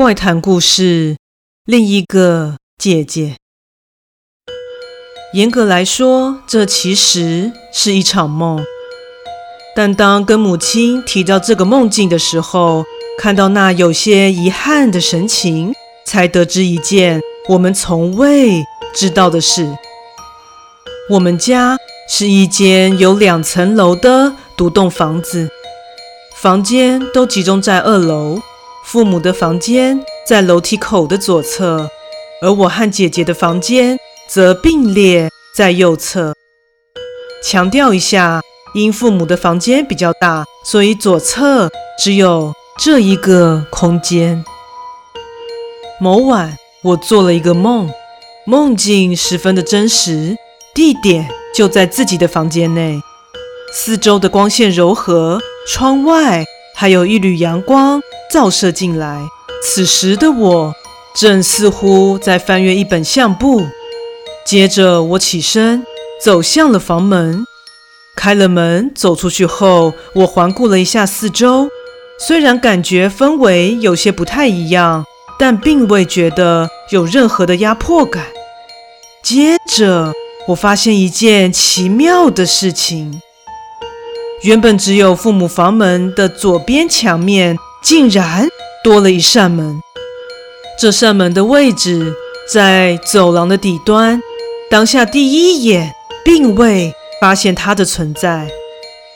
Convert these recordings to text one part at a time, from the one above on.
怪谈故事，另一个姐姐。严格来说，这其实是一场梦。但当跟母亲提到这个梦境的时候，看到那有些遗憾的神情，才得知一件我们从未知道的事。我们家是一间有两层楼的独栋房子，房间都集中在二楼。父母的房间在楼梯口的左侧，而我和姐姐的房间则并列在右侧。强调一下，因父母的房间比较大，所以左侧只有这一个空间。某晚，我做了一个梦，梦境十分的真实，地点就在自己的房间内，四周的光线柔和，窗外还有一缕阳光。照射进来，此时的我正似乎在翻阅一本相簿。接着，我起身走向了房门，开了门，走出去后，我环顾了一下四周，虽然感觉氛围有些不太一样，但并未觉得有任何的压迫感。接着，我发现一件奇妙的事情：原本只有父母房门的左边墙面。竟然多了一扇门，这扇门的位置在走廊的底端。当下第一眼并未发现它的存在，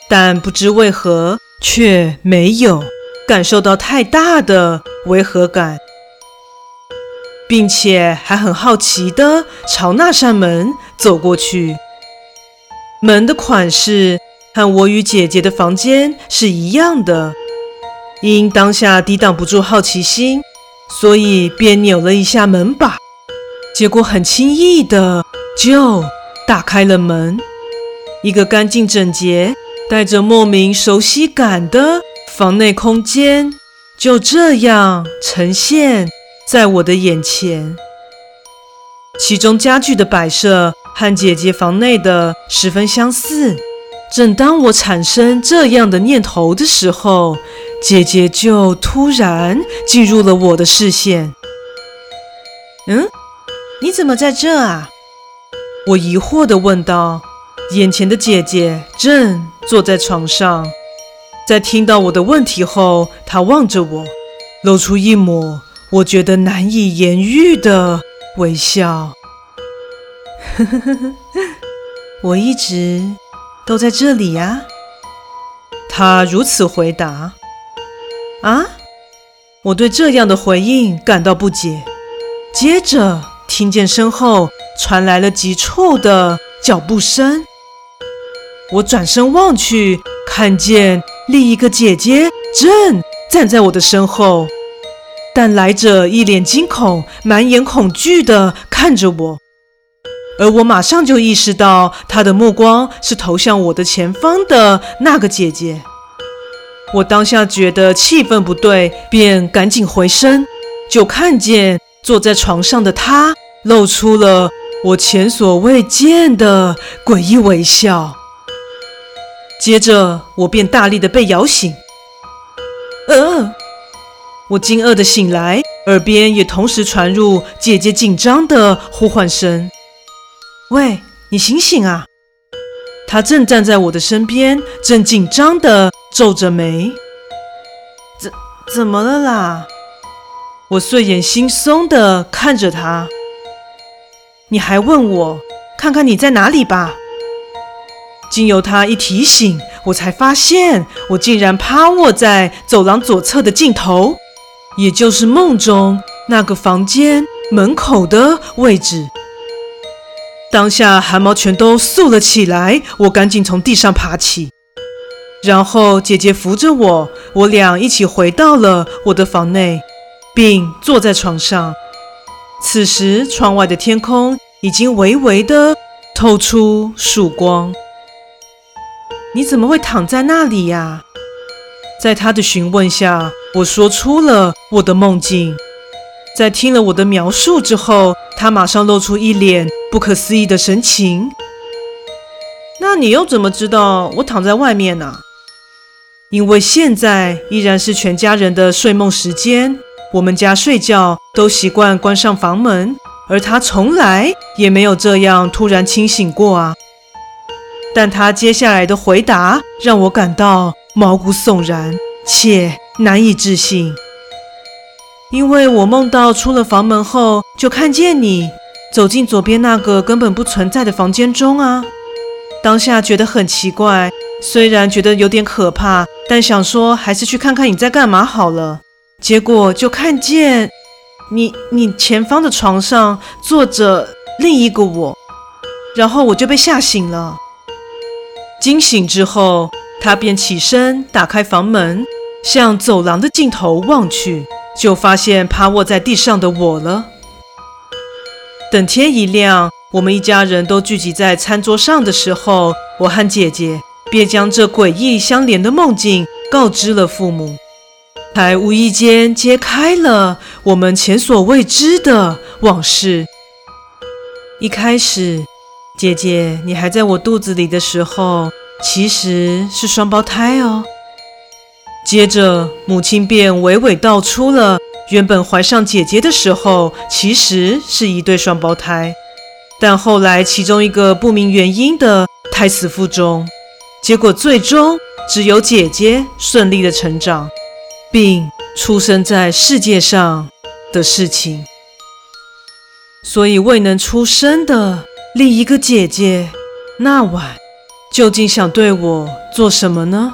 但不知为何却没有感受到太大的违和感，并且还很好奇地朝那扇门走过去。门的款式和我与姐姐的房间是一样的。因当下抵挡不住好奇心，所以便扭了一下门把，结果很轻易的就打开了门。一个干净整洁、带着莫名熟悉感的房内空间就这样呈现在我的眼前。其中家具的摆设和姐姐房内的十分相似。正当我产生这样的念头的时候，姐姐就突然进入了我的视线。嗯，你怎么在这啊？我疑惑地问道。眼前的姐姐正坐在床上，在听到我的问题后，她望着我，露出一抹我觉得难以言喻的微笑。呵呵呵呵，我一直都在这里呀。他如此回答。啊！我对这样的回应感到不解。接着听见身后传来了急促的脚步声，我转身望去，看见另一个姐姐正站在我的身后，但来者一脸惊恐、满眼恐惧地看着我，而我马上就意识到她的目光是投向我的前方的那个姐姐。我当下觉得气氛不对，便赶紧回身，就看见坐在床上的她露出了我前所未见的诡异微笑。接着，我便大力的被摇醒。呃，我惊愕的醒来，耳边也同时传入姐姐紧张的呼唤声：“喂，你醒醒啊！”他正站在我的身边，正紧张的。皱着眉，怎怎么了啦？我睡眼惺忪地看着他。你还问我，看看你在哪里吧。经由他一提醒，我才发现我竟然趴卧在走廊左侧的尽头，也就是梦中那个房间门口的位置。当下汗毛全都竖了起来，我赶紧从地上爬起。然后姐姐扶着我，我俩一起回到了我的房内，并坐在床上。此时窗外的天空已经微微的透出曙光。你怎么会躺在那里呀？在她的询问下，我说出了我的梦境。在听了我的描述之后，他马上露出一脸不可思议的神情。那你又怎么知道我躺在外面呢？因为现在依然是全家人的睡梦时间，我们家睡觉都习惯关上房门，而他从来也没有这样突然清醒过啊。但他接下来的回答让我感到毛骨悚然且难以置信，因为我梦到出了房门后就看见你走进左边那个根本不存在的房间中啊。当下觉得很奇怪，虽然觉得有点可怕，但想说还是去看看你在干嘛好了。结果就看见你，你前方的床上坐着另一个我，然后我就被吓醒了。惊醒之后，他便起身打开房门，向走廊的尽头望去，就发现趴卧在地上的我了。等天一亮，我们一家人都聚集在餐桌上的时候，我和姐姐便将这诡异相连的梦境告知了父母。才无意间揭开了我们前所未知的往事。一开始，姐姐你还在我肚子里的时候，其实是双胞胎哦。接着，母亲便娓娓道出了原本怀上姐姐的时候，其实是一对双胞胎，但后来其中一个不明原因的胎死腹中，结果最终只有姐姐顺利的成长。并出生在世界上的事情，所以未能出生的另一个姐姐，那晚究竟想对我做什么呢？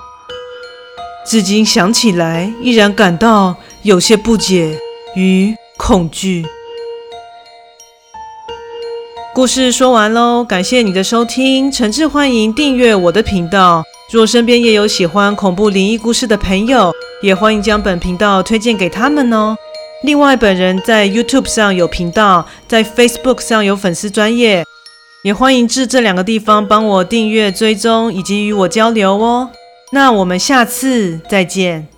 至今想起来，依然感到有些不解与恐惧。故事说完喽，感谢你的收听，诚挚欢迎订阅我的频道。若身边也有喜欢恐怖灵异故事的朋友，也欢迎将本频道推荐给他们哦。另外，本人在 YouTube 上有频道，在 Facebook 上有粉丝专业，也欢迎至这两个地方帮我订阅、追踪以及与我交流哦。那我们下次再见。